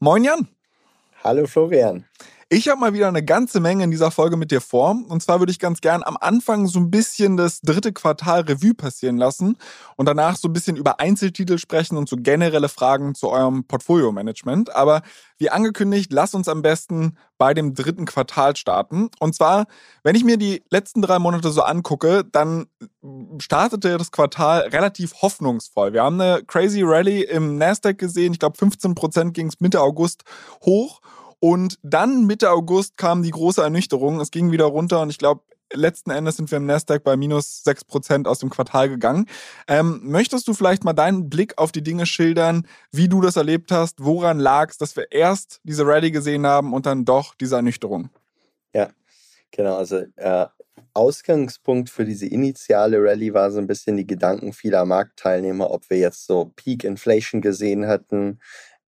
Moin Jan. Hallo Florian. Ich habe mal wieder eine ganze Menge in dieser Folge mit dir vor. Und zwar würde ich ganz gern am Anfang so ein bisschen das dritte Quartal Revue passieren lassen und danach so ein bisschen über Einzeltitel sprechen und so generelle Fragen zu eurem Portfolio-Management. Aber wie angekündigt, lass uns am besten bei dem dritten Quartal starten. Und zwar, wenn ich mir die letzten drei Monate so angucke, dann startete das Quartal relativ hoffnungsvoll. Wir haben eine crazy Rally im Nasdaq gesehen. Ich glaube, 15 Prozent ging es Mitte August hoch. Und dann Mitte August kam die große Ernüchterung. Es ging wieder runter und ich glaube, letzten Endes sind wir im Nasdaq bei minus 6% aus dem Quartal gegangen. Ähm, möchtest du vielleicht mal deinen Blick auf die Dinge schildern, wie du das erlebt hast, woran lag es, dass wir erst diese Rallye gesehen haben und dann doch diese Ernüchterung? Ja, genau. Also äh, Ausgangspunkt für diese initiale Rallye war so ein bisschen die Gedanken vieler Marktteilnehmer, ob wir jetzt so Peak Inflation gesehen hatten,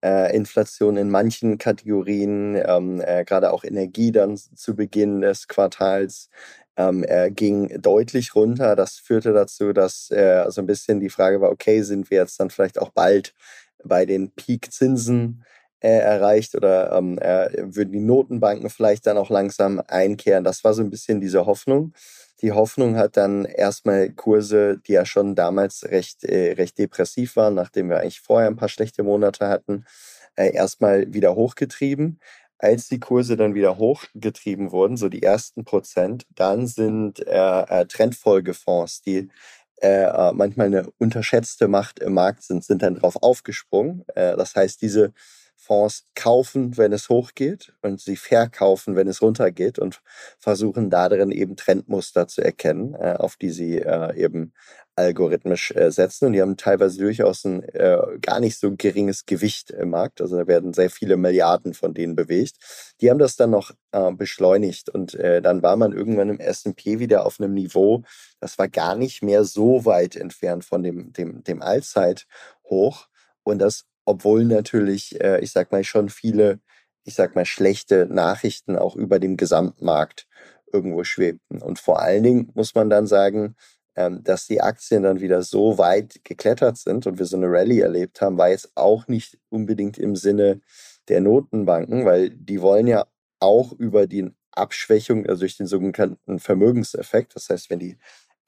äh, Inflation in manchen Kategorien, ähm, äh, gerade auch Energie dann zu Beginn des Quartals ähm, äh, ging deutlich runter. Das führte dazu, dass äh, so ein bisschen die Frage war, okay, sind wir jetzt dann vielleicht auch bald bei den Peak-Zinsen äh, erreicht oder ähm, äh, würden die Notenbanken vielleicht dann auch langsam einkehren? Das war so ein bisschen diese Hoffnung. Die Hoffnung hat dann erstmal Kurse, die ja schon damals recht, äh, recht depressiv waren, nachdem wir eigentlich vorher ein paar schlechte Monate hatten, äh, erstmal wieder hochgetrieben. Als die Kurse dann wieder hochgetrieben wurden, so die ersten Prozent, dann sind äh, äh Trendfolgefonds, die äh, äh, manchmal eine unterschätzte Macht im Markt sind, sind dann drauf aufgesprungen. Das heißt, diese Fonds kaufen, wenn es hochgeht und sie verkaufen, wenn es runtergeht und versuchen darin eben Trendmuster zu erkennen, äh, auf die sie äh, eben algorithmisch äh, setzen. Und die haben teilweise durchaus ein äh, gar nicht so geringes Gewicht im Markt. Also da werden sehr viele Milliarden von denen bewegt. Die haben das dann noch äh, beschleunigt und äh, dann war man irgendwann im S&P wieder auf einem Niveau, das war gar nicht mehr so weit entfernt von dem, dem, dem Allzeithoch. Und das obwohl natürlich, äh, ich sag mal, schon viele, ich sag mal, schlechte Nachrichten auch über dem Gesamtmarkt irgendwo schwebten. Und vor allen Dingen muss man dann sagen, ähm, dass die Aktien dann wieder so weit geklettert sind und wir so eine Rallye erlebt haben, war jetzt auch nicht unbedingt im Sinne der Notenbanken, weil die wollen ja auch über die Abschwächung, also durch den sogenannten Vermögenseffekt, das heißt, wenn die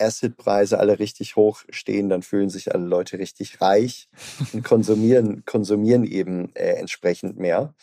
Assetpreise alle richtig hoch stehen, dann fühlen sich alle Leute richtig reich und konsumieren, konsumieren eben äh, entsprechend mehr.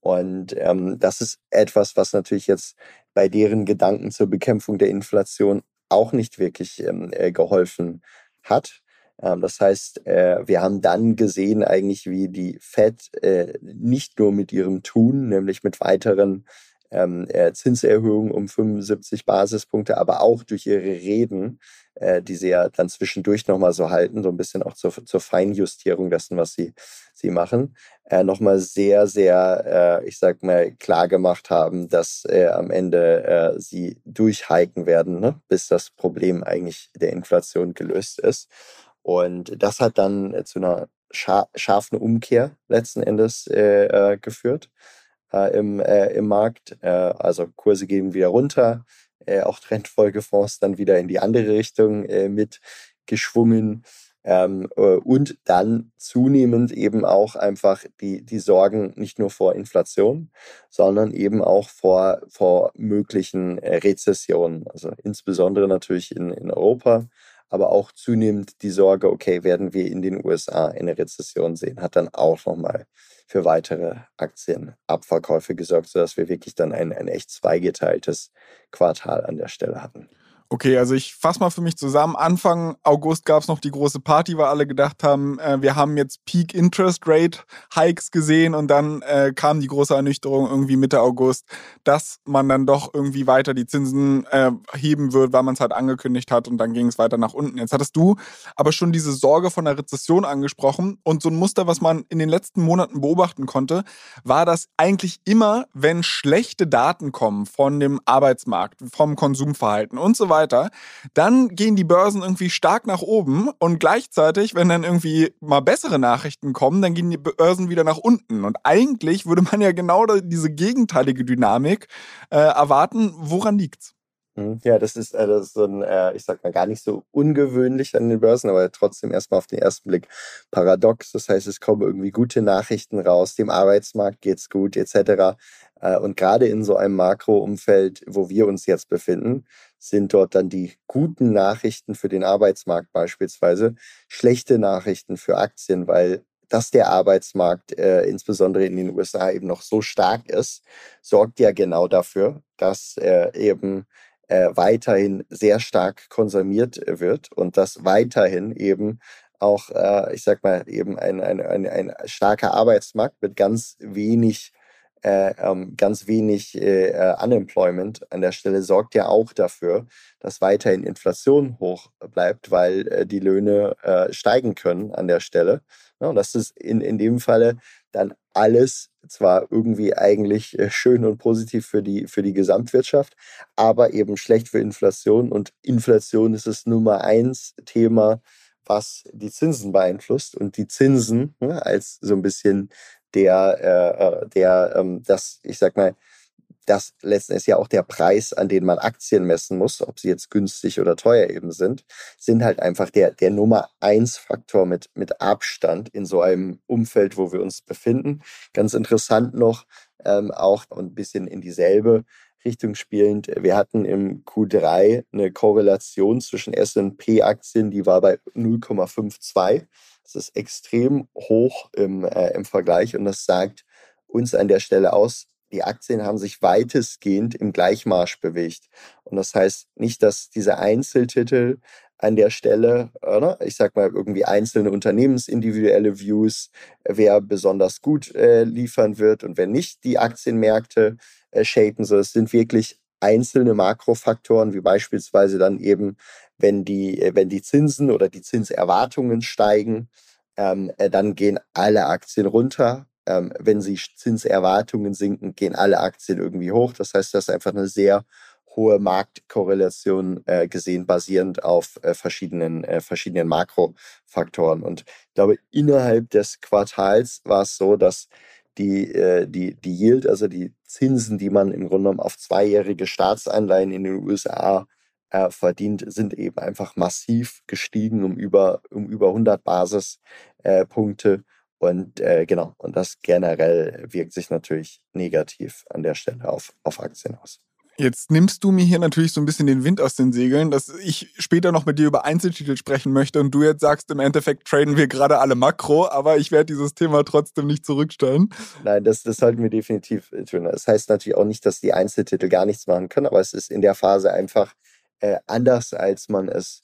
Und ähm, das ist etwas, was natürlich jetzt bei deren Gedanken zur Bekämpfung der Inflation auch nicht wirklich ähm, äh, geholfen hat. Ähm, das heißt, äh, wir haben dann gesehen eigentlich, wie die Fed äh, nicht nur mit ihrem Tun, nämlich mit weiteren ähm, äh, Zinserhöhung um 75 Basispunkte, aber auch durch ihre Reden, äh, die sie ja dann zwischendurch nochmal so halten, so ein bisschen auch zur, zur Feinjustierung dessen, was sie, sie machen, äh, nochmal sehr, sehr, äh, ich sag mal, klar gemacht haben, dass äh, am Ende äh, sie durchhiken werden, ne, bis das Problem eigentlich der Inflation gelöst ist. Und das hat dann äh, zu einer scharfen Umkehr letzten Endes geführt äh, im, äh, im Markt. Äh, also Kurse gehen wieder runter, äh, auch Trendfolgefonds dann wieder in die andere Richtung äh, mit geschwungen. Ähm, äh, und dann zunehmend eben auch einfach die, die Sorgen nicht nur vor Inflation, sondern eben auch vor, vor möglichen Rezessionen. Also insbesondere natürlich in, in Europa, aber auch zunehmend die Sorge, okay, werden wir in den USA eine Rezession sehen, hat dann auch nochmal für weitere Aktienabverkäufe gesorgt, sodass wir wirklich dann ein, ein echt zweigeteiltes Quartal an der Stelle hatten. Okay, also ich fasse mal für mich zusammen. Anfang August gab es noch die große Party, weil alle gedacht haben, äh, wir haben jetzt Peak Interest Rate Hikes gesehen und dann äh, kam die große Ernüchterung irgendwie Mitte August, dass man dann doch irgendwie weiter die Zinsen äh, heben wird, weil man es halt angekündigt hat und dann ging es weiter nach unten. Jetzt hattest du aber schon diese Sorge von der Rezession angesprochen und so ein Muster, was man in den letzten Monaten beobachten konnte, war, dass eigentlich immer, wenn schlechte Daten kommen von dem Arbeitsmarkt, vom Konsumverhalten und so weiter, weiter. Dann gehen die Börsen irgendwie stark nach oben und gleichzeitig, wenn dann irgendwie mal bessere Nachrichten kommen, dann gehen die Börsen wieder nach unten. Und eigentlich würde man ja genau diese gegenteilige Dynamik äh, erwarten. Woran liegt's? Hm, ja, das ist, äh, das ist so ein, äh, ich sag mal, gar nicht so ungewöhnlich an den Börsen, aber trotzdem erstmal auf den ersten Blick paradox. Das heißt, es kommen irgendwie gute Nachrichten raus, dem Arbeitsmarkt geht's gut, etc. Äh, und gerade in so einem Makroumfeld, wo wir uns jetzt befinden, sind dort dann die guten Nachrichten für den Arbeitsmarkt beispielsweise schlechte Nachrichten für Aktien, weil dass der Arbeitsmarkt äh, insbesondere in den USA eben noch so stark ist, sorgt ja genau dafür, dass äh, eben äh, weiterhin sehr stark konsumiert wird und dass weiterhin eben auch, äh, ich sag mal, eben ein, ein, ein, ein starker Arbeitsmarkt mit ganz wenig äh, ähm, ganz wenig äh, äh, Unemployment an der Stelle sorgt ja auch dafür, dass weiterhin Inflation hoch bleibt, weil äh, die Löhne äh, steigen können an der Stelle. Ja, und das ist in, in dem Falle dann alles zwar irgendwie eigentlich äh, schön und positiv für die, für die Gesamtwirtschaft, aber eben schlecht für Inflation. Und Inflation ist das Nummer eins Thema, was die Zinsen beeinflusst. Und die Zinsen ne, als so ein bisschen der, äh, äh, der ähm, das, ich sag mal, das letzten ist ja auch der Preis, an den man Aktien messen muss, ob sie jetzt günstig oder teuer eben sind, sind halt einfach der, der Nummer eins Faktor mit, mit Abstand in so einem Umfeld, wo wir uns befinden. Ganz interessant noch, ähm, auch ein bisschen in dieselbe Richtung spielend. Wir hatten im Q3 eine Korrelation zwischen S&P-Aktien, die war bei 0,52 das ist extrem hoch im, äh, im Vergleich und das sagt uns an der Stelle aus, die Aktien haben sich weitestgehend im Gleichmarsch bewegt. Und das heißt nicht, dass diese Einzeltitel an der Stelle, oder? ich sag mal, irgendwie einzelne unternehmensindividuelle Views, wer besonders gut äh, liefern wird und wenn nicht die Aktienmärkte äh, shapen. So, es sind wirklich einzelne Makrofaktoren, wie beispielsweise dann eben, wenn die, äh, wenn die Zinsen oder die Zinserwartungen steigen, ähm, äh, dann gehen alle Aktien runter. Ähm, wenn die Zinserwartungen sinken, gehen alle Aktien irgendwie hoch. Das heißt, das ist einfach eine sehr hohe Marktkorrelation äh, gesehen, basierend auf äh, verschiedenen, äh, verschiedenen Makrofaktoren. Und ich glaube, innerhalb des Quartals war es so, dass die, äh, die, die Yield, also die Zinsen, die man im Grunde genommen auf zweijährige Staatsanleihen in den USA äh, verdient, sind eben einfach massiv gestiegen um über, um über 100 Basispunkte. Und äh, genau, und das generell wirkt sich natürlich negativ an der Stelle auf, auf Aktien aus. Jetzt nimmst du mir hier natürlich so ein bisschen den Wind aus den Segeln, dass ich später noch mit dir über Einzeltitel sprechen möchte und du jetzt sagst, im Endeffekt traden wir gerade alle Makro, aber ich werde dieses Thema trotzdem nicht zurückstellen. Nein, das, das sollten wir definitiv tun. Das heißt natürlich auch nicht, dass die Einzeltitel gar nichts machen können, aber es ist in der Phase einfach äh, anders, als man es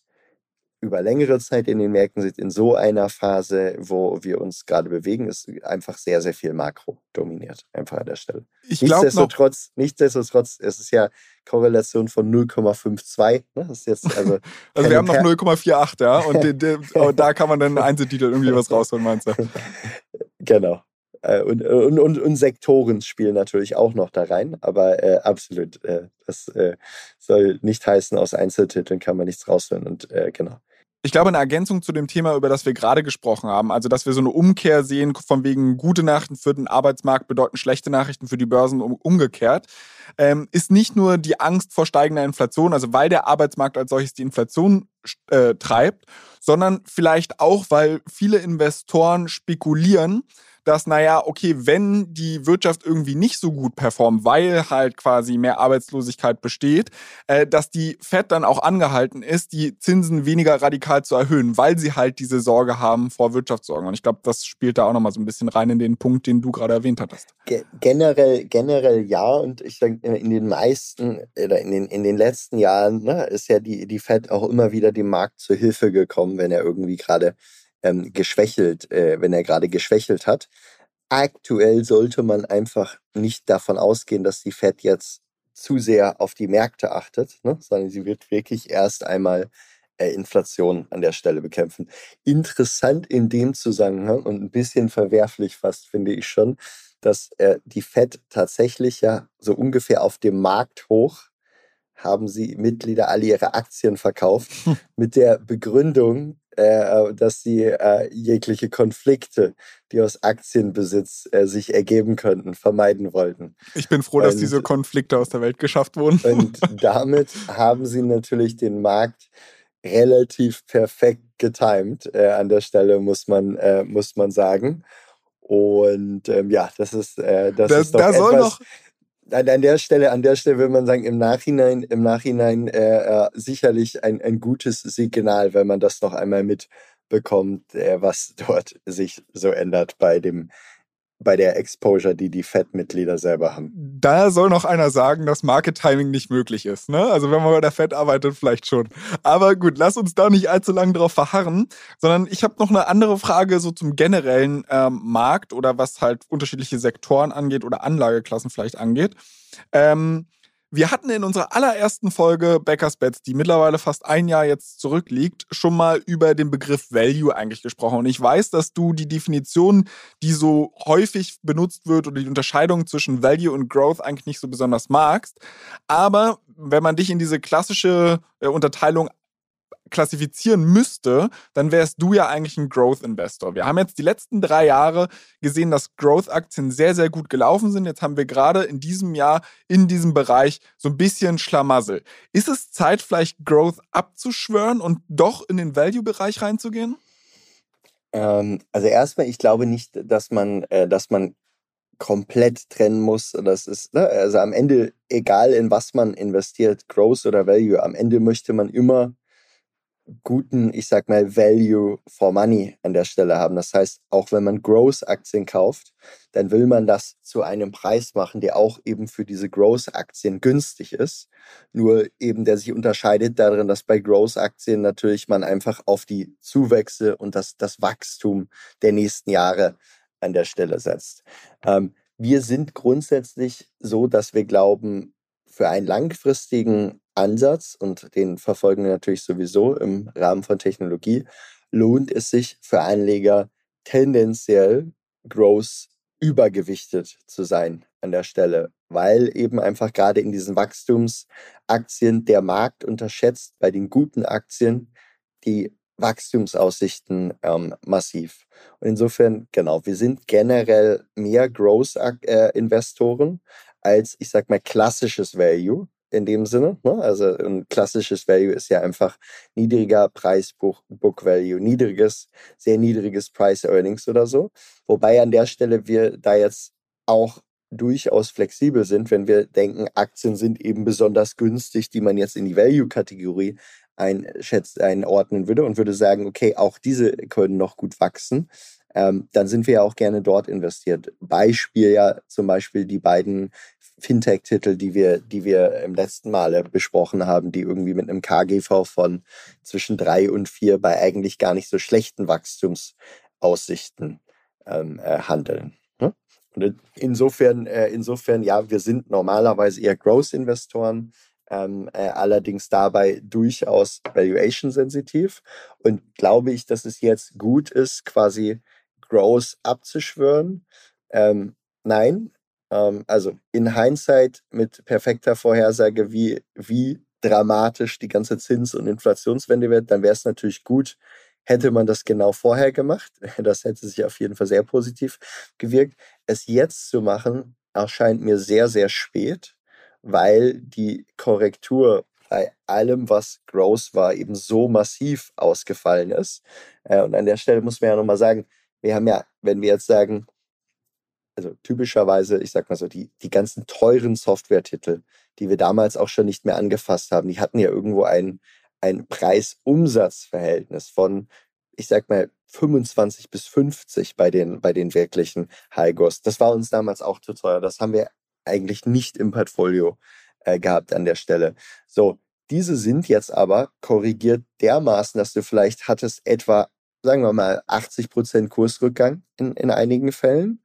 über längere Zeit in den Märkten sieht, in so einer Phase, wo wir uns gerade bewegen, ist einfach sehr, sehr viel Makro dominiert, einfach an der Stelle. Ich nichtsdestotrotz, nichtsdestotrotz, es ist ja Korrelation von 0,52. Ne? Das ist jetzt also, also wir haben noch 0,48, ja, und de, de, da kann man dann Einzeltitel irgendwie was rausholen, meinst du? Genau. Äh, und, und, und, und, Sektoren spielen natürlich auch noch da rein, aber äh, absolut, äh, das äh, soll nicht heißen, aus Einzeltiteln kann man nichts rausholen und äh, genau. Ich glaube, eine Ergänzung zu dem Thema, über das wir gerade gesprochen haben, also dass wir so eine Umkehr sehen, von wegen gute Nachrichten für den Arbeitsmarkt bedeuten schlechte Nachrichten für die Börsen um, umgekehrt, ähm, ist nicht nur die Angst vor steigender Inflation, also weil der Arbeitsmarkt als solches die Inflation äh, treibt, sondern vielleicht auch, weil viele Investoren spekulieren, dass, naja, okay, wenn die Wirtschaft irgendwie nicht so gut performt, weil halt quasi mehr Arbeitslosigkeit besteht, äh, dass die Fed dann auch angehalten ist, die Zinsen weniger radikal zu erhöhen, weil sie halt diese Sorge haben vor Wirtschaftssorgen. Und ich glaube, das spielt da auch nochmal so ein bisschen rein in den Punkt, den du gerade erwähnt hattest. generell, generell ja. Und ich denke, in den meisten oder in den, in den letzten Jahren ne, ist ja die, die Fed auch immer wieder dem Markt zur Hilfe gekommen, wenn er irgendwie gerade ähm, geschwächelt, äh, wenn er gerade geschwächelt hat. Aktuell sollte man einfach nicht davon ausgehen, dass die Fed jetzt zu sehr auf die Märkte achtet, ne, sondern sie wird wirklich erst einmal äh, Inflation an der Stelle bekämpfen. Interessant in dem Zusammenhang und ein bisschen verwerflich fast finde ich schon, dass äh, die Fed tatsächlich ja so ungefähr auf dem Markt hoch haben sie Mitglieder alle ihre Aktien verkauft mit der Begründung, äh, dass sie äh, jegliche Konflikte, die aus Aktienbesitz äh, sich ergeben könnten, vermeiden wollten. Ich bin froh, dass und, diese Konflikte aus der Welt geschafft wurden. Und damit haben sie natürlich den Markt relativ perfekt getimt äh, an der Stelle, muss man, äh, muss man sagen. Und ähm, ja, das ist, äh, das, das ist doch da etwas, noch an, der Stelle, an der Stelle würde man sagen, im Nachhinein, im Nachhinein äh, äh, sicherlich ein, ein gutes Signal, wenn man das noch einmal mitbekommt, äh, was dort sich so ändert bei dem bei der Exposure, die die Fed-Mitglieder selber haben. Da soll noch einer sagen, dass Market Timing nicht möglich ist. Ne? Also wenn man bei der Fed arbeitet, vielleicht schon. Aber gut, lass uns da nicht allzu lange drauf verharren, sondern ich habe noch eine andere Frage so zum generellen ähm, Markt oder was halt unterschiedliche Sektoren angeht oder Anlageklassen vielleicht angeht. Ähm, wir hatten in unserer allerersten Folge Backers Bets, die mittlerweile fast ein Jahr jetzt zurückliegt, schon mal über den Begriff Value eigentlich gesprochen. Und ich weiß, dass du die Definition, die so häufig benutzt wird oder die Unterscheidung zwischen Value und Growth eigentlich nicht so besonders magst. Aber wenn man dich in diese klassische äh, Unterteilung klassifizieren müsste, dann wärst du ja eigentlich ein Growth Investor. Wir haben jetzt die letzten drei Jahre gesehen, dass Growth-Aktien sehr, sehr gut gelaufen sind. Jetzt haben wir gerade in diesem Jahr in diesem Bereich so ein bisschen Schlamassel. Ist es Zeit, vielleicht Growth abzuschwören und doch in den Value-Bereich reinzugehen? Ähm, also erstmal, ich glaube nicht, dass man, äh, dass man komplett trennen muss. Das ist, ne? also am Ende, egal in was man investiert, Growth oder Value, am Ende möchte man immer guten, ich sag mal, Value for Money an der Stelle haben. Das heißt, auch wenn man Growth-Aktien kauft, dann will man das zu einem Preis machen, der auch eben für diese Growth-Aktien günstig ist. Nur eben, der sich unterscheidet darin, dass bei Growth-Aktien natürlich man einfach auf die Zuwächse und das, das Wachstum der nächsten Jahre an der Stelle setzt. Ähm, wir sind grundsätzlich so, dass wir glauben, für einen langfristigen Ansatz, und den verfolgen wir natürlich sowieso im Rahmen von Technologie, lohnt es sich für Anleger tendenziell gross übergewichtet zu sein an der Stelle, weil eben einfach gerade in diesen Wachstumsaktien der Markt unterschätzt bei den guten Aktien die Wachstumsaussichten ähm, massiv. Und insofern, genau, wir sind generell mehr Growth-Investoren äh, als, ich sag mal, klassisches Value in dem Sinne. Ne? Also ein klassisches Value ist ja einfach niedriger Preis Book, Book Value, niedriges, sehr niedriges Price Earnings oder so. Wobei an der Stelle wir da jetzt auch durchaus flexibel sind, wenn wir denken, Aktien sind eben besonders günstig, die man jetzt in die Value-Kategorie einschätzt, einordnen würde und würde sagen, okay, auch diese können noch gut wachsen ähm, dann sind wir ja auch gerne dort investiert. Beispiel ja zum Beispiel die beiden Fintech-Titel, die wir, die wir im letzten Male besprochen haben, die irgendwie mit einem KGV von zwischen drei und vier bei eigentlich gar nicht so schlechten Wachstumsaussichten ähm, äh, handeln. Ne? Und insofern, äh, insofern, ja, wir sind normalerweise eher Growth-Investoren, ähm, äh, allerdings dabei durchaus valuation-sensitiv. Und glaube ich, dass es jetzt gut ist, quasi Growth abzuschwören? Ähm, nein, ähm, also in Hindsight mit perfekter Vorhersage, wie, wie dramatisch die ganze Zins- und Inflationswende wird, dann wäre es natürlich gut, hätte man das genau vorher gemacht. Das hätte sich auf jeden Fall sehr positiv gewirkt. Es jetzt zu machen, erscheint mir sehr, sehr spät, weil die Korrektur bei allem, was gross war, eben so massiv ausgefallen ist. Äh, und an der Stelle muss man ja nochmal sagen, wir haben ja, wenn wir jetzt sagen, also typischerweise, ich sag mal so, die, die ganzen teuren Software-Titel, die wir damals auch schon nicht mehr angefasst haben, die hatten ja irgendwo ein, ein Preis-Umsatz-Verhältnis von, ich sag mal, 25 bis 50 bei den, bei den wirklichen High-Gos. Das war uns damals auch zu teuer. Das haben wir eigentlich nicht im Portfolio äh, gehabt an der Stelle. So, diese sind jetzt aber korrigiert dermaßen, dass du vielleicht hattest etwa, sagen wir mal, 80 Prozent Kursrückgang in, in einigen Fällen.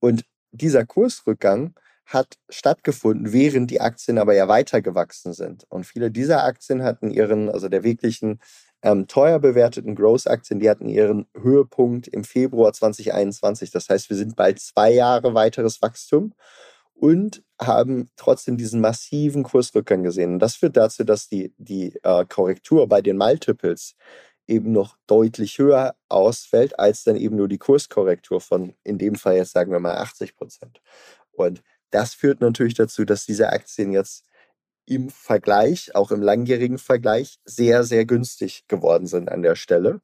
Und dieser Kursrückgang hat stattgefunden, während die Aktien aber ja weiter gewachsen sind. Und viele dieser Aktien hatten ihren, also der wirklichen ähm, teuer bewerteten Growth-Aktien, die hatten ihren Höhepunkt im Februar 2021. Das heißt, wir sind bald zwei Jahre weiteres Wachstum und haben trotzdem diesen massiven Kursrückgang gesehen. Und das führt dazu, dass die, die äh, Korrektur bei den Multiples eben noch deutlich höher ausfällt, als dann eben nur die Kurskorrektur von, in dem Fall jetzt sagen wir mal 80 Prozent. Und das führt natürlich dazu, dass diese Aktien jetzt im Vergleich, auch im langjährigen Vergleich, sehr, sehr günstig geworden sind an der Stelle.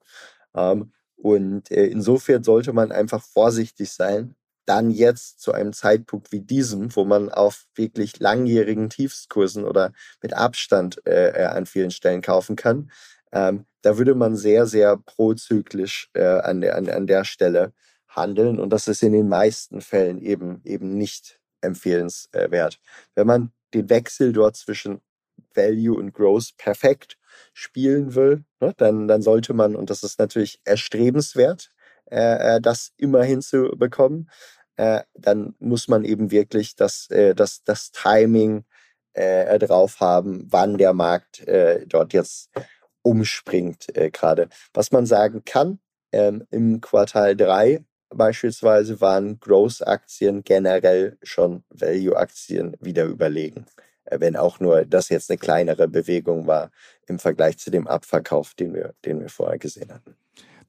Ähm, und äh, insofern sollte man einfach vorsichtig sein, dann jetzt zu einem Zeitpunkt wie diesem, wo man auf wirklich langjährigen Tiefskursen oder mit Abstand äh, äh an vielen Stellen kaufen kann, ähm, da würde man sehr, sehr prozyklisch äh, an, der, an, an der Stelle handeln. Und das ist in den meisten Fällen eben, eben nicht empfehlenswert. Wenn man den Wechsel dort zwischen Value und Growth perfekt spielen will, ne, dann, dann sollte man, und das ist natürlich erstrebenswert, äh, äh das immer hinzubekommen, äh, dann muss man eben wirklich das, äh, das, das Timing äh, drauf haben, wann der Markt äh, dort jetzt umspringt äh, gerade. Was man sagen kann, ähm, im Quartal 3 beispielsweise waren Growth-Aktien generell schon Value-Aktien wieder überlegen. Äh, wenn auch nur das jetzt eine kleinere Bewegung war im Vergleich zu dem Abverkauf, den wir, den wir vorher gesehen hatten.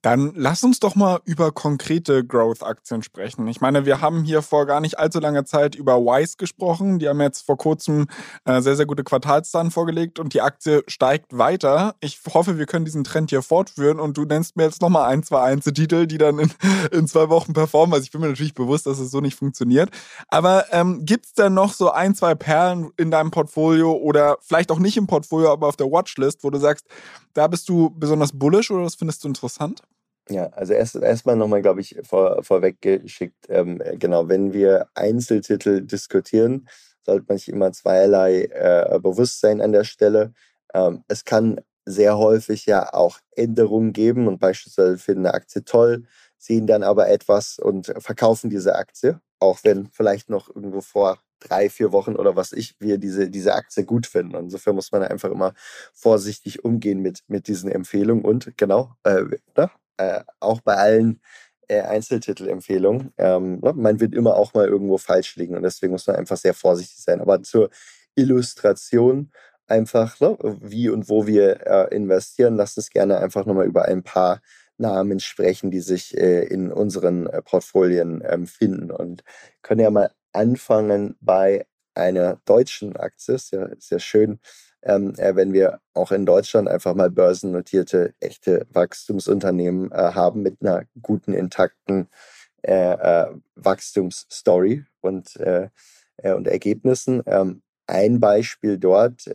Dann lass uns doch mal über konkrete Growth-Aktien sprechen. Ich meine, wir haben hier vor gar nicht allzu langer Zeit über Wise gesprochen. Die haben jetzt vor kurzem äh, sehr, sehr gute Quartalszahlen vorgelegt und die Aktie steigt weiter. Ich hoffe, wir können diesen Trend hier fortführen und du nennst mir jetzt nochmal ein, zwei Einzeltitel, die dann in, in zwei Wochen performen. Also ich bin mir natürlich bewusst, dass es so nicht funktioniert. Aber ähm, gibt es denn noch so ein, zwei Perlen in deinem Portfolio oder vielleicht auch nicht im Portfolio, aber auf der Watchlist, wo du sagst, da bist du besonders bullish oder das findest du interessant? Ja, also erst erstmal nochmal, glaube ich, vor, vorweggeschickt, ähm, genau, wenn wir Einzeltitel diskutieren, sollte man sich immer zweierlei äh, Bewusstsein an der Stelle. Ähm, es kann sehr häufig ja auch Änderungen geben und beispielsweise finden eine Aktie toll, sehen dann aber etwas und verkaufen diese Aktie, auch wenn vielleicht noch irgendwo vor drei, vier Wochen oder was ich, wir diese, diese Aktie gut finden. Insofern muss man einfach immer vorsichtig umgehen mit, mit diesen Empfehlungen und genau, äh, ne? Äh, auch bei allen äh, Einzeltitelempfehlungen, ähm, ne, man wird immer auch mal irgendwo falsch liegen und deswegen muss man einfach sehr vorsichtig sein. Aber zur Illustration einfach, ne, wie und wo wir äh, investieren, lasst uns gerne einfach nochmal über ein paar Namen sprechen, die sich äh, in unseren äh, Portfolien ähm, finden und können ja mal anfangen bei einer deutschen Aktie. Ist ja, ist ja schön, ähm, äh, wenn wir auch in Deutschland einfach mal börsennotierte, echte Wachstumsunternehmen äh, haben mit einer guten, intakten äh, äh Wachstumsstory und, äh, äh, und Ergebnissen. Ähm, ein Beispiel dort,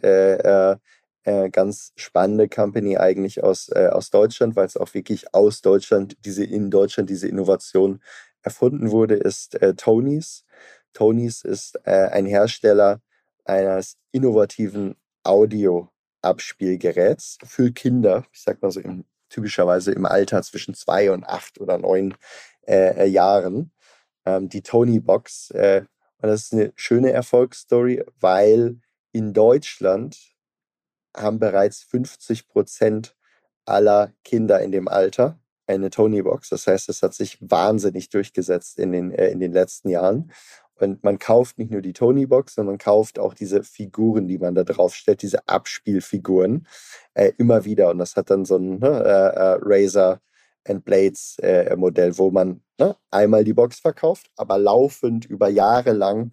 ganz spannende Company eigentlich aus, aus Deutschland, weil es auch wirklich aus Deutschland, diese in Deutschland diese Innovation erfunden wurde, ist Tonys. Tonys ist ein Hersteller eines innovativen Audio-Abspielgeräts für Kinder, ich sag mal so im, typischerweise im Alter zwischen zwei und acht oder neun äh, äh, Jahren, ähm, die Tony Box. Äh, und das ist eine schöne Erfolgsstory, weil in Deutschland haben bereits 50 Prozent aller Kinder in dem Alter eine Tony Box. Das heißt, es hat sich wahnsinnig durchgesetzt in den, äh, in den letzten Jahren. Und man kauft nicht nur die Tony-Box, sondern man kauft auch diese Figuren, die man da drauf stellt, diese Abspielfiguren äh, immer wieder. Und das hat dann so ein ne, äh, äh Razor and Blades äh, Modell, wo man ne, einmal die Box verkauft, aber laufend über Jahre lang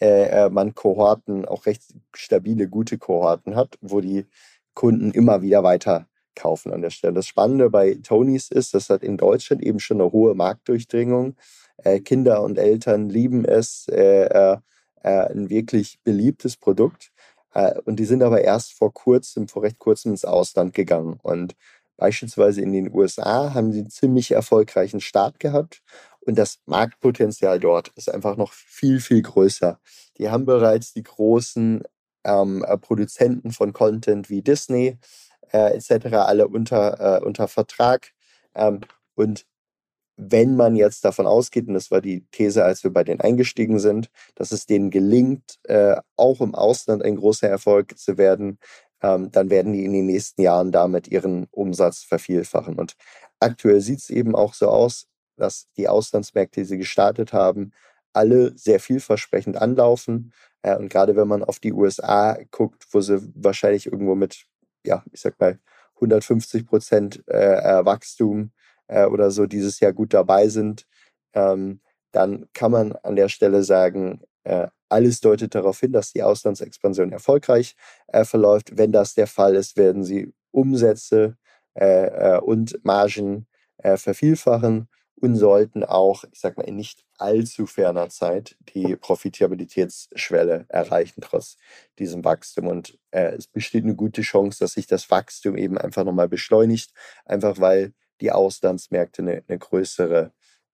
äh, äh, man Kohorten, auch recht stabile, gute Kohorten hat, wo die Kunden immer wieder weiter kaufen an der Stelle. Das Spannende bei Tonys ist, das hat in Deutschland eben schon eine hohe Marktdurchdringung Äh, Kinder und Eltern lieben es. Äh, äh, ein wirklich beliebtes Produkt. und die sind aber erst vor kurzem, vor recht kurzem ins Ausland gegangen. Und beispielsweise in den USA haben sie einen ziemlich erfolgreichen Start gehabt. Und das Marktpotenzial dort ist einfach noch viel, viel größer. Die haben bereits die großen ähm, Produzenten von Content wie Disney äh, etc. alle unter, äh, unter Vertrag. Ähm, und wenn man jetzt davon ausgeht, und das war die These, als wir bei denen eingestiegen sind, dass es denen gelingt, äh, auch im Ausland ein großer Erfolg zu werden, ähm, dann werden die in den nächsten Jahren damit ihren Umsatz vervielfachen. Und aktuell sieht es eben auch so aus, dass die Auslandsmärkte, die sie gestartet haben, alle sehr vielversprechend anlaufen. Äh, und gerade wenn man auf die USA guckt, wo sie wahrscheinlich irgendwo mit, ja, ich sag mal, 150 Prozent äh, Wachstum äh, oder so dieses Jahr gut dabei sind, ähm, dann kann man an der Stelle sagen, äh, alles deutet darauf hin, dass die Auslandsexpansion erfolgreich äh, verläuft. Wenn das der Fall ist, werden sie Umsätze äh, äh, und Margen äh, vervielfachen und sollten auch, ich sag mal, in nicht allzu ferner Zeit die Profitabilitätsschwelle erreichen, trotz diesem Wachstum. Und es besteht eine gute Chance, dass sich das Wachstum eben einfach nochmal beschleunigt, einfach weil die Auslandsmärkte eine, eine größere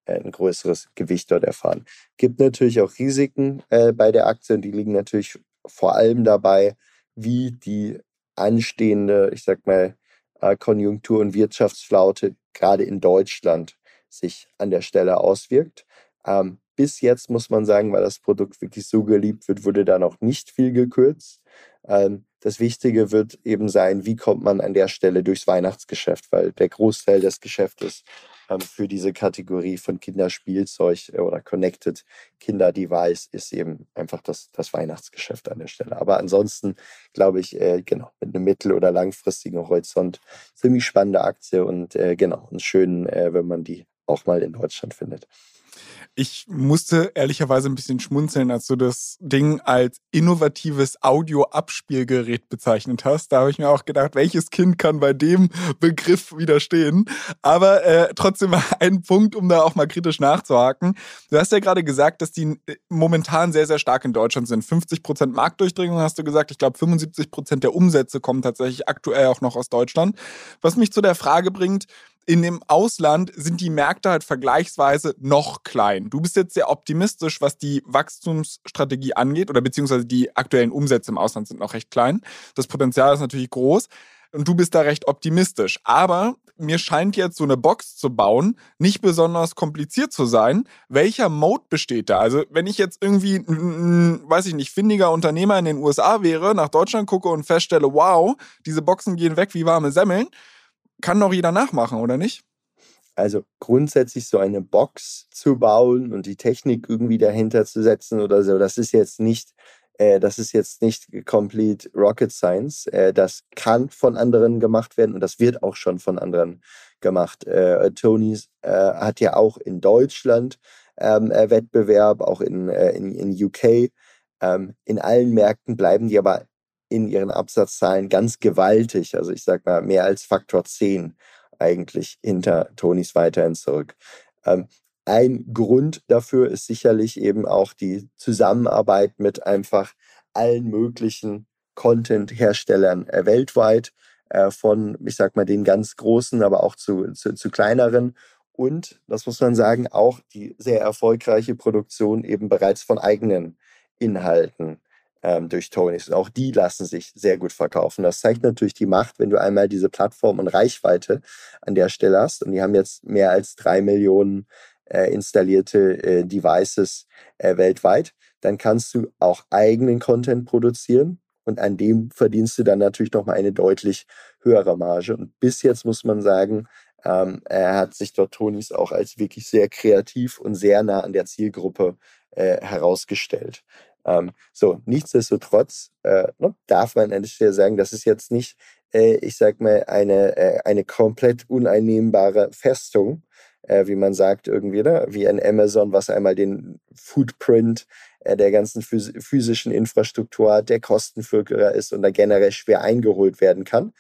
äh, ein größeres Gewicht dort erfahren. Gibt natürlich auch Risiken äh, bei der Aktie und die liegen natürlich vor allem dabei, wie die anstehende, ich sag mal, äh, Konjunktur- und Wirtschaftsflaute gerade in Deutschland sich an der Stelle auswirkt. Ähm, bis jetzt muss man sagen, weil das Produkt wirklich so geliebt wird, wurde da noch nicht viel gekürzt. Ähm, das Wichtige wird eben sein, wie kommt man an der Stelle durchs Weihnachtsgeschäft, weil der Großteil des Geschäftes ähm, für diese Kategorie von Kinderspielzeug äh, oder Connected Kinder Device ist eben einfach das, das Weihnachtsgeschäft an der Stelle. Aber ansonsten glaube ich, äh, genau, mit einem mittel- oder langfristigen Horizont ziemlich spannende Aktie und äh, genau, und schön, äh, wenn man die auch mal in Deutschland findet. Ich musste ehrlicherweise ein bisschen schmunzeln, als du das Ding als innovatives Audio-Abspielgerät bezeichnet hast. Da habe ich mir auch gedacht, welches Kind kann bei dem Begriff widerstehen? Aber äh, trotzdem ein Punkt, um da auch mal kritisch nachzuhaken. Du hast ja gerade gesagt, dass die äh, momentan sehr, sehr stark in Deutschland sind. 50 Prozent Marktdurchdringung hast du gesagt. Ich glaube, 75 Prozent der Umsätze kommen tatsächlich aktuell auch noch aus Deutschland. Was mich zu der Frage bringt, in dem Ausland sind die Märkte halt vergleichsweise noch klein. Du bist jetzt sehr optimistisch, was die Wachstumsstrategie angeht oder beziehungsweise die aktuellen Umsätze im Ausland sind noch recht klein. Das Potenzial ist natürlich groß und du bist da recht optimistisch. Aber mir scheint jetzt so eine Box zu bauen nicht besonders kompliziert zu sein. Welcher Mode besteht da? Also wenn ich jetzt irgendwie, weiß ich nicht, findiger Unternehmer in den USA wäre, nach Deutschland gucke und feststelle, wow, diese Boxen gehen weg wie warme Semmeln, kann doch jeder nachmachen, oder nicht? Also grundsätzlich so eine Box zu bauen und die Technik irgendwie dahinter zu setzen oder so, das ist jetzt nicht, äh, das ist jetzt nicht complete Rocket Science. Äh, das kann von anderen gemacht werden und das wird auch schon von anderen gemacht. Äh, Tonys äh, hat ja auch in Deutschland ähm, äh, Wettbewerb, auch in, äh, in, in UK. Ähm, in allen Märkten bleiben die aber in ihren Absatzzahlen ganz gewaltig, also ich sag mal mehr als Faktor 10 eigentlich hinter Tonys weiterhin zurück. Ähm, ein Grund dafür ist sicherlich eben auch die Zusammenarbeit mit einfach allen möglichen Content-Herstellern äh, weltweit, äh, von, ich sag mal, den ganz großen, aber auch zu, zu, zu kleineren. Und, das muss man sagen, auch die sehr erfolgreiche Produktion eben bereits von eigenen Inhalten ähm, durch Tonys. Und auch die lassen sich sehr gut verkaufen. Das zeigt natürlich die Macht, wenn du einmal diese Plattform und Reichweite an der Stelle hast. Und die haben jetzt mehr als drei Millionen äh, installierte äh, Devices äh, weltweit. Dann kannst du auch eigenen Content produzieren. Und an dem verdienst du dann natürlich nochmal eine deutlich höhere Marge. Und bis jetzt muss man sagen, ähm, er hat sich dort Tonys auch als wirklich sehr kreativ und sehr nah an der Zielgruppe äh, herausgestellt. Ähm, so, nichtsdestotrotz äh, ne, darf man an der Stelle sagen, das ist jetzt nicht, äh, ich sag mal, eine, äh, eine komplett uneinnehmbare Festung, äh, wie man sagt, irgendwie, ne? wie ein Amazon, was einmal den Footprint äh, der ganzen phys physischen Infrastruktur hat, der Kostenführer ist und da generell schwer eingeholt werden kann.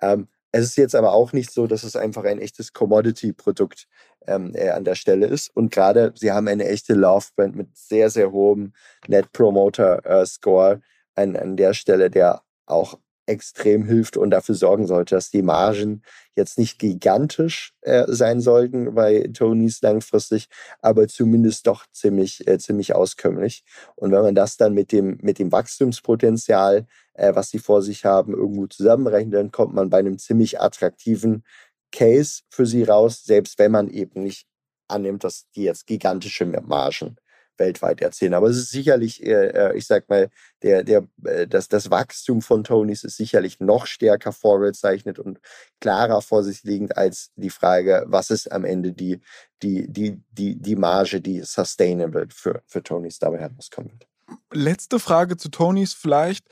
Ähm, Es ist jetzt aber auch nicht so, dass es einfach ein echtes Commodity-Produkt ähm, äh, an der Stelle ist. Und gerade, sie haben eine echte Love-Brand mit sehr, sehr hohem Net Promoter äh, Score an, an der Stelle, der auch extrem hilft und dafür sorgen sollte, dass die Margen jetzt nicht gigantisch äh, sein sollten bei Tonys langfristig, aber zumindest doch ziemlich, äh, ziemlich auskömmlich. Und wenn man das dann mit dem, mit dem Wachstumspotenzial, äh, was sie vor sich haben, irgendwo zusammenrechnet, dann kommt man bei einem ziemlich attraktiven Case für sie raus, selbst wenn man eben nicht annimmt, dass die jetzt gigantische Margen weltweit erzählen. Aber es ist sicherlich, äh, ich sag mal, der, der, äh, das, das Wachstum von Tonys ist sicherlich noch stärker vorgezeichnet und klarer vor sich liegend als die Frage, was ist am Ende die, die, die, die, die Marge, die sustainable für, für Tonys dabei herauskommen wird. Letzte Frage zu Tonys vielleicht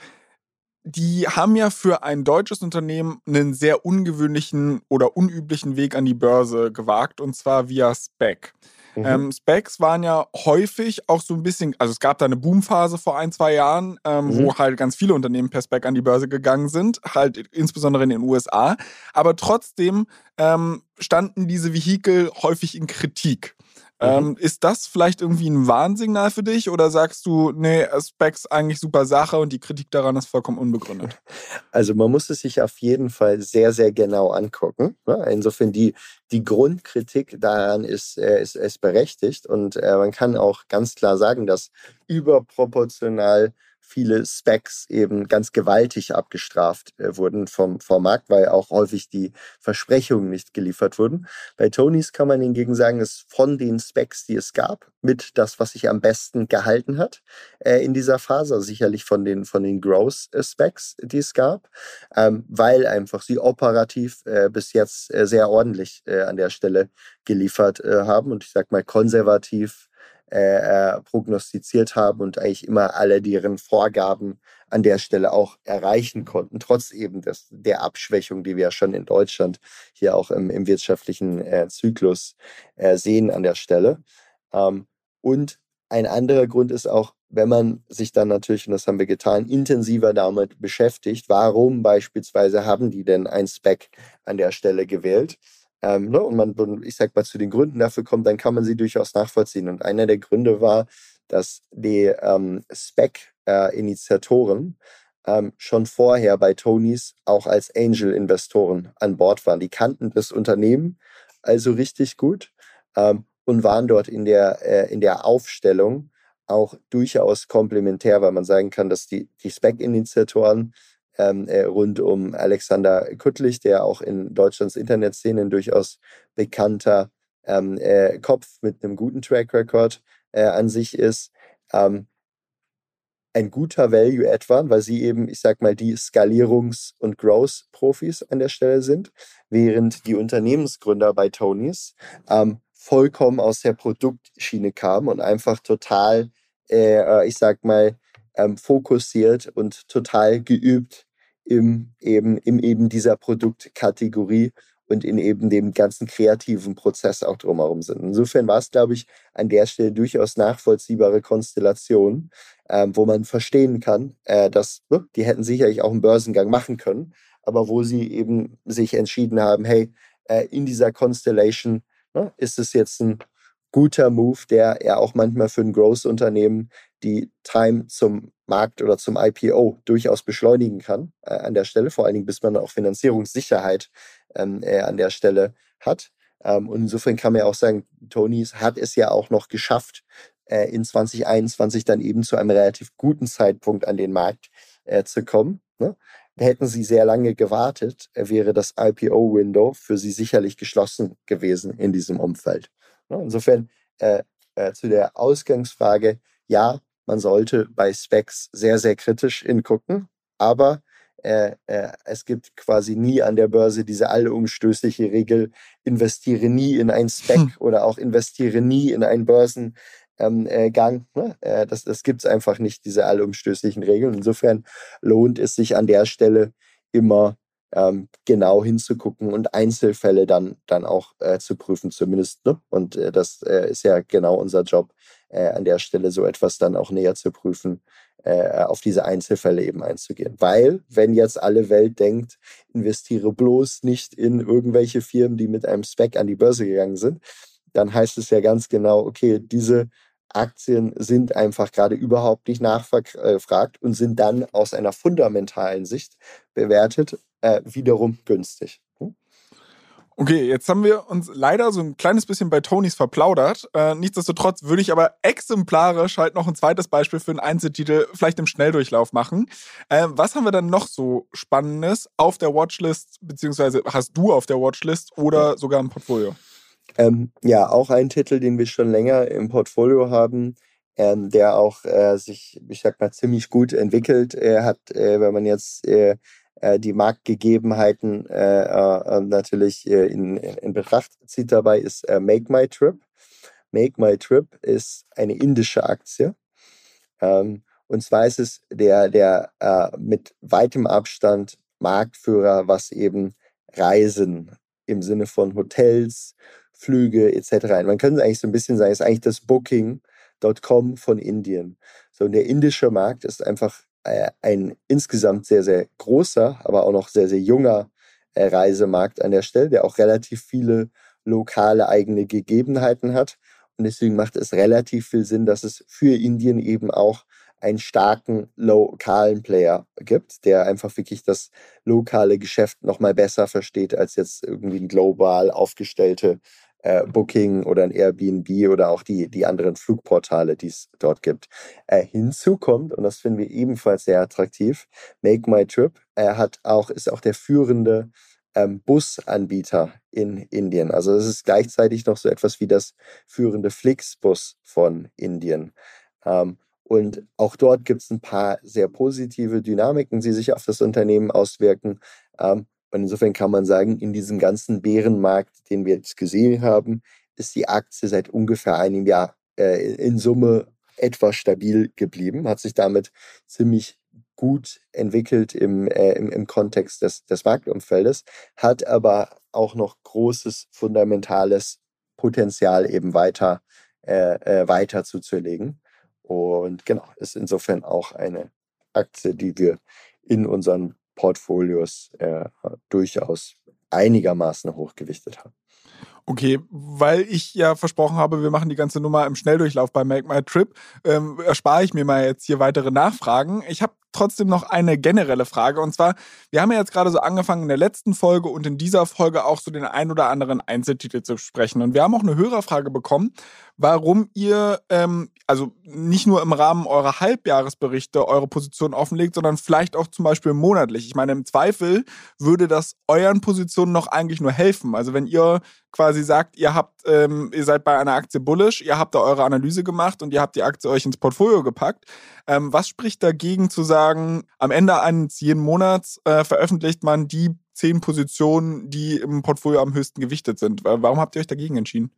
die haben ja für ein deutsches Unternehmen einen sehr ungewöhnlichen oder unüblichen Weg an die Börse gewagt, und zwar via SPEC. Mhm. Ähm, Specs waren ja häufig auch so ein bisschen, also es gab da eine Boomphase vor ein, zwei Jahren, ähm, mhm. wo halt ganz viele Unternehmen per Spec an die Börse gegangen sind, halt insbesondere in den USA. Aber trotzdem ähm, standen diese Vehikel häufig in Kritik. Mhm. Ähm, ist das vielleicht irgendwie ein Warnsignal für dich oder sagst du, nee, Specs eigentlich super Sache und die Kritik daran ist vollkommen unbegründet? Also man muss es sich auf jeden Fall sehr, sehr genau angucken. Ne? Insofern die, die Grundkritik daran ist, äh, ist, ist berechtigt und äh, man kann auch ganz klar sagen, dass überproportional viele Specs eben ganz gewaltig abgestraft äh, wurden vom, vom Markt, weil auch häufig die Versprechungen nicht geliefert wurden. Bei Tonys kann man hingegen sagen, ist von den Specs, die es gab, mit das, was sich am besten gehalten hat äh, in dieser Phase, sicherlich von den, von den Growth-Specs, die es gab, ähm, weil einfach sie operativ äh, bis jetzt äh, sehr ordentlich äh, an der Stelle geliefert äh, haben und ich sag mal konservativ äh, äh, prognostiziert haben und eigentlich immer alle deren Vorgaben an der Stelle auch erreichen konnten, trotz eben des, der Abschwächung, die wir ja schon in Deutschland hier auch im, im wirtschaftlichen äh, Zyklus äh, sehen an der Stelle. Ähm, und ein anderer Grund ist auch, wenn man sich dann natürlich, und das haben wir getan, intensiver damit beschäftigt, warum beispielsweise haben die denn ein Spec an der Stelle gewählt? Ähm, ne, und man, ich sag mal, zu den Gründen dafür kommt, dann kann man sie durchaus nachvollziehen. Und einer der Gründe war, dass die ähm, Spec-Initiatoren äh, ähm, schon vorher bei Tonys auch als Angel-Investoren an Bord waren. Die kannten das Unternehmen also richtig gut ähm, und waren dort in der, äh, in der Aufstellung auch durchaus komplementär, weil man sagen kann, dass die, die Spec-Initiatoren ähm, äh, rund um Alexander Kuttlich, der auch in Deutschlands Internetszenen durchaus bekannter ähm, äh, Kopf mit einem guten Track Record äh, an sich ist. Ähm, ein guter Value etwa, weil sie eben, ich sag mal, die Skalierungs- und Growth-Profis an der Stelle sind, während die Unternehmensgründer bei Tonys ähm, vollkommen aus der Produktschiene kamen und einfach total, äh, äh ich sag mal, ähm, fokussiert und total geübt im eben, im eben dieser Produktkategorie und in eben dem ganzen kreativen Prozess auch drumherum sind. Insofern war es, glaube ich, an der Stelle durchaus nachvollziehbare Konstellation, ähm, wo man verstehen kann, äh, dass ne, die hätten sicherlich auch einen Börsengang machen können, aber wo sie eben sich entschieden haben, hey, äh, in dieser Constellation ne, ist es jetzt ein guter Move, der ja auch manchmal für ein Growth-Unternehmen die Time zum Markt oder zum IPO durchaus beschleunigen kann äh, an der Stelle, vor allen Dingen, bis man auch Finanzierungssicherheit ähm, äh, an der Stelle hat. Ähm, und insofern kann man ja auch sagen, Tonys hat es ja auch noch geschafft, äh, in 2021 dann eben zu einem relativ guten Zeitpunkt an den Markt äh, zu kommen. Ne? Hätten sie sehr lange gewartet, wäre das IPO-Window für sie sicherlich geschlossen gewesen in diesem Umfeld. Ne? Insofern äh, äh, zu der Ausgangsfrage, ja, man sollte bei Specs sehr, sehr kritisch hingucken, aber äh, äh, es gibt quasi nie an der Börse diese allumstößliche Regel, investiere nie in ein Spec hm. oder auch investiere nie in einen Börsengang. Ähm, äh, ne? Äh, das das gibt es einfach nicht, diese allumstößlichen Regeln. Insofern lohnt es sich an der Stelle immer ähm, genau hinzugucken und Einzelfälle dann, dann auch äh, zu prüfen, zumindest. Ne? Und äh, das äh, ist ja genau unser Job, äh, an der Stelle so etwas dann auch näher zu prüfen, äh, auf diese Einzelfälle eben einzugehen. Weil, wenn jetzt alle Welt denkt, investiere bloß nicht in irgendwelche Firmen, die mit einem Spec an die Börse gegangen sind, dann heißt es ja ganz genau, okay, diese Aktien sind einfach gerade überhaupt nicht nachgefragt und sind dann aus einer fundamentalen Sicht bewertet äh, wiederum günstig. Hm? Okay, jetzt haben wir uns leider so ein kleines bisschen bei Tonys verplaudert. Äh, nichtsdestotrotz würde ich aber exemplarisch halt noch ein zweites Beispiel für einen Einzeltitel vielleicht im Schnelldurchlauf machen. Äh, was haben wir dann noch so Spannendes auf der Watchlist, beziehungsweise hast du auf der Watchlist oder sogar im Portfolio? Ähm, ja, auch ein Titel, den wir schon länger im Portfolio haben, ähm, der auch äh, sich, ich sag mal, ziemlich gut entwickelt Er hat, äh, wenn man jetzt äh, äh, die Marktgegebenheiten äh, äh, natürlich in, in, Betracht zieht dabei, ist Make My Trip. Make My Trip ist eine indische Aktie. Ähm, und zwar ist es der, der mit weitem Abstand Marktführer, was eben Reisen im Sinne von Hotels, Flüge etc. Man könnte eigentlich so ein bisschen sagen, es ist eigentlich das Booking.com von Indien. So, und der indische Markt ist einfach äh, ein insgesamt sehr, sehr großer, aber auch noch sehr, sehr junger äh, Reisemarkt an der Stelle, der auch relativ viele lokale eigene Gegebenheiten hat. Und deswegen macht es relativ viel Sinn, dass es für Indien eben auch einen starken lokalen Player gibt, der einfach wirklich das lokale Geschäft nochmal besser versteht als jetzt irgendwie ein global aufgestellte äh, Booking oder ein Airbnb oder auch die, die anderen Flugportale, die es dort gibt. Äh, hinzu kommt, und das finden wir ebenfalls sehr attraktiv, Make My Trip er hat auch, ist auch der führende ähm, Busanbieter in Indien. Also es ist gleichzeitig noch so etwas wie das führende Flixbus von Indien. Ähm, und auch dort gibt es ein paar sehr positive Dynamiken, die sich auf das Unternehmen auswirken. Ähm, und insofern kann man sagen, in diesem ganzen Bärenmarkt, den wir jetzt gesehen haben, ist die Aktie seit ungefähr einem Jahr äh, in Summe etwas stabil geblieben, hat sich damit ziemlich gut entwickelt im, äh, im, im Kontext des, des Marktumfeldes, hat aber auch noch großes fundamentales Potenzial eben weiter, äh, äh, weiter zuzulegen. Und genau, ist insofern auch eine Aktie, die wir in unseren Portfolios äh, durchaus einigermaßen hochgewichtet haben. Okay, weil ich ja versprochen habe, wir machen die ganze Nummer im Schnelldurchlauf bei Make My Trip, ähm, erspare ich mir mal jetzt hier weitere Nachfragen. Ich habe trotzdem noch eine generelle Frage. Und zwar, wir haben ja jetzt gerade so angefangen in der letzten Folge und in dieser Folge auch so den ein oder anderen Einzeltitel zu sprechen. Und wir haben auch eine Hörerfrage bekommen, warum ihr, ähm, also nicht nur im Rahmen eurer Halbjahresberichte eure Position offenlegt, sondern vielleicht auch zum Beispiel monatlich. Ich meine, im Zweifel würde das euren Positionen noch eigentlich nur helfen. Also wenn ihr quasi sagt, ihr habt, ähm, ihr seid bei einer Aktie bullish, ihr habt da eure Analyse gemacht und ihr habt die Aktie euch ins Portfolio gepackt. Ähm, was spricht dagegen zu sagen, am Ende eines jeden Monats äh, veröffentlicht man die zehn Positionen, die im Portfolio am höchsten gewichtet sind? Warum habt ihr euch dagegen entschieden?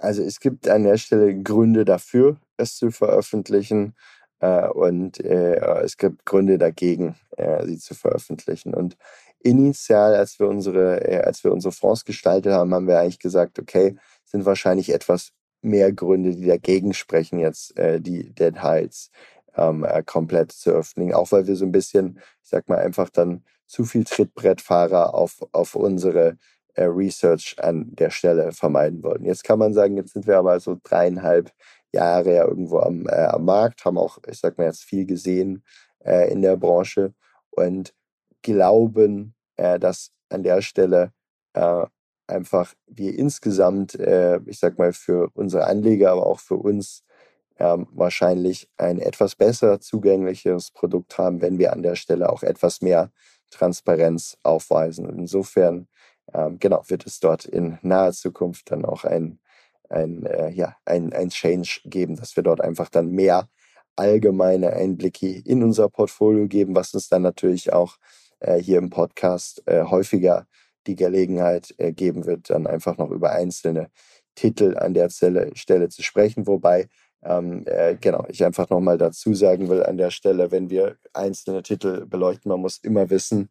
Also es gibt an der Stelle Gründe dafür, es zu veröffentlichen. Äh, und äh, es gibt Gründe dagegen, äh, sie zu veröffentlichen. Und initial, als wir unsere, äh, als wir unsere Fonds gestaltet haben, haben wir eigentlich gesagt, okay, sind wahrscheinlich etwas mehr Gründe, die dagegen sprechen, jetzt äh, die Details ähm, äh, komplett zu öffnen. Auch weil wir so ein bisschen, ich sag mal, einfach dann zu viel Trittbrettfahrer auf, auf unsere äh, Research an der Stelle vermeiden wollten. Jetzt kann man sagen, jetzt sind wir aber so dreieinhalb Jahre ja irgendwo am, äh, am Markt, haben auch, ich sag mal, jetzt viel gesehen äh, in der Branche und glauben, äh, dass an der Stelle äh, einfach wir insgesamt, ich sag mal, für unsere Anleger, aber auch für uns ähm, wahrscheinlich ein etwas besser zugängliches Produkt haben, wenn wir an der Stelle auch etwas mehr Transparenz aufweisen. Und insofern, ähm, genau, wird es dort in naher Zukunft dann auch ein, ein, äh, ja, ein, ein Change geben, dass wir dort einfach dann mehr allgemeine Einblicke in unser Portfolio geben, was uns dann natürlich auch äh, hier im Podcast äh, häufiger die Gelegenheit äh, geben wird, dann einfach noch über einzelne Titel an der Stelle, Stelle zu sprechen. Wobei, ähm, äh, genau, ich einfach nochmal dazu sagen will an der Stelle, wenn wir einzelne Titel beleuchten, man muss immer wissen,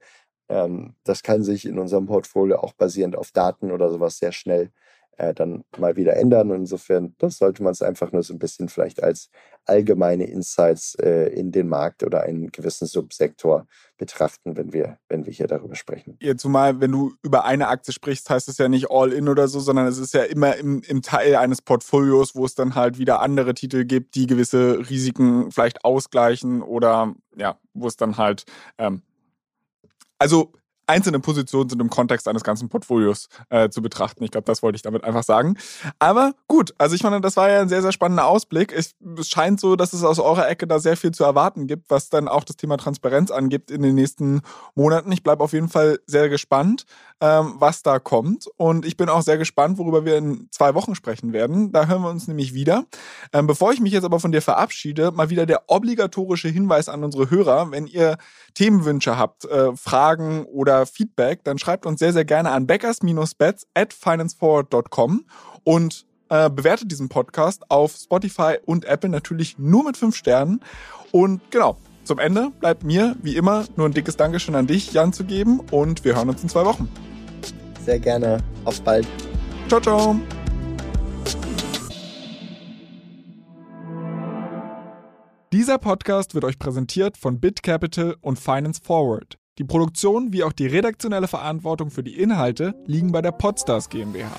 ähm, das kann sich in unserem Portfolio auch basierend auf Daten oder sowas sehr schnell äh, dann mal wieder ändern. Und insofern das sollte man es einfach nur so ein bisschen vielleicht als allgemeine Insights äh, in den Markt oder einen gewissen Subsektor betrachten, wenn wir, wenn wir hier darüber sprechen. Ja, zumal, wenn du über eine Aktie sprichst, heißt es ja nicht all in oder so, sondern es ist ja immer im, im Teil eines Portfolios, wo es dann halt wieder andere Titel gibt, die gewisse Risiken vielleicht ausgleichen oder ja, wo es dann halt ähm, also einzelne Positionen sind im Kontext eines ganzen Portfolios äh, zu betrachten. Ich glaube, das wollte ich damit einfach sagen. Aber gut, also ich meine, das war ja ein sehr, sehr spannender Ausblick. Es scheint so, dass es aus eurer Ecke da sehr viel zu erwarten gibt, was dann auch das Thema Transparenz angibt in den nächsten Monaten. Ich bleibe auf jeden Fall sehr gespannt, ähm, was da kommt. Und ich bin auch sehr gespannt, worüber wir in zwei Wochen sprechen werden. Da hören wir uns nämlich wieder. Ähm, bevor ich mich jetzt aber von dir verabschiede, mal wieder der obligatorische Hinweis an unsere Hörer. Wenn ihr Themenwünsche habt, äh, Fragen oder Feedback, dann schreibt uns sehr, sehr gerne an backers-bets at financeforward.com und äh, bewertet diesen Podcast auf Spotify und Apple natürlich nur mit fünf Sternen. Und genau, zum Ende bleibt mir wie immer nur ein dickes Dankeschön an dich, Jan, zu geben und wir hören uns in zwei Wochen. Sehr gerne. Auf bald. Ciao, ciao. Dieser Podcast wird euch präsentiert von BitCapital und Finance Forward. Die Produktion wie auch die redaktionelle Verantwortung für die Inhalte liegen bei der Podstars GmbH.